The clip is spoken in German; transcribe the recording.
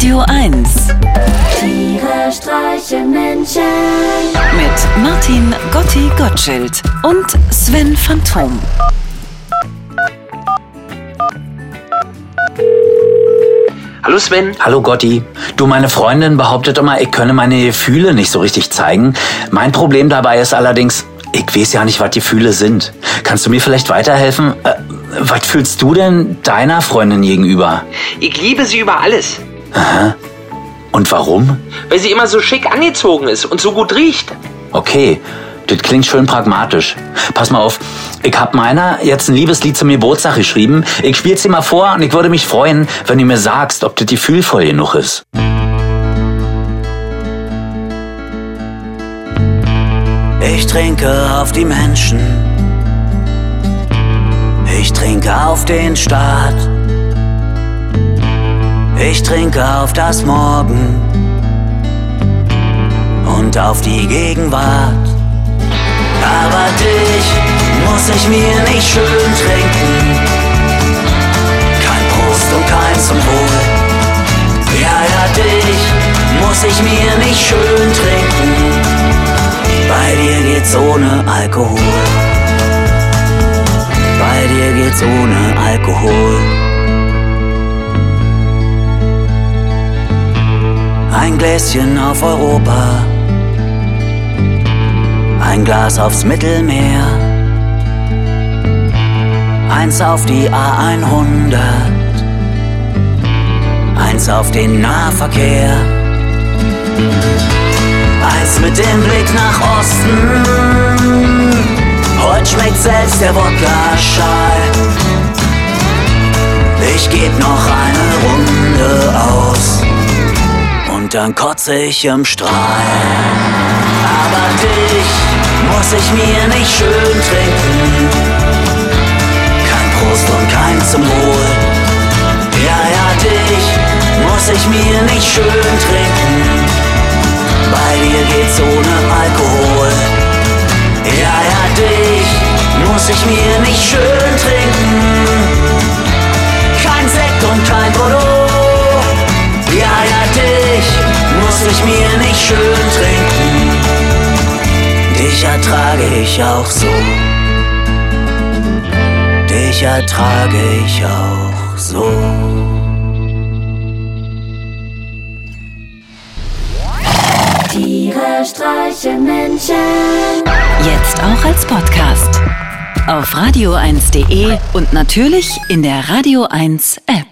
Radio 1 Tiere streichen Menschen. mit Martin Gotti Gottschild und Sven Phantom. Hallo Sven. Hallo Gotti. Du, meine Freundin behauptet immer, ich könne meine Gefühle nicht so richtig zeigen. Mein Problem dabei ist allerdings, ich weiß ja nicht, was die Gefühle sind. Kannst du mir vielleicht weiterhelfen? Äh, was fühlst du denn deiner Freundin gegenüber? Ich liebe sie über alles, Und warum? weil sie immer so schick angezogen ist und so gut riecht. Okay, das klingt schön pragmatisch. Pass mal auf, ich hab meiner jetzt ein Liebeslied zum Geburtstag geschrieben. Ich spiel's dir mal vor und ich würde mich freuen, wenn du mir sagst, ob das gefühlvoll genug ist. Ich trinke auf die Menschen. Ich trinke auf den Staat. Ich trinke auf das Morgen und auf die Gegenwart. Aber dich muss ich mir nicht schön trinken. Kein Prost und kein zum Wohl. Ja, ja, dich muss ich mir nicht schön trinken. Bei dir geht's ohne Alkohol. Bei dir geht's ohne Alkohol. Ein Gläschen auf Europa. Ein Glas aufs Mittelmeer. Eins auf die A100. Eins auf den Nahverkehr. Eins mit dem Blick nach Osten. Heute schmeckt selbst der Wodka schal. Ich geb noch eine Dann kotze ich im Strahl. Aber dich muss ich mir nicht schön trinken. Kein Prost und kein zum Wohl. Ja, ja, dich muss ich mir nicht schön trinken. Bei dir geht's ohne schön trinken. Dich ertrage ich auch so. Dich ertrage ich auch so. Tiere streichen Menschen. Jetzt auch als Podcast. Auf radio1.de und natürlich in der Radio 1 App.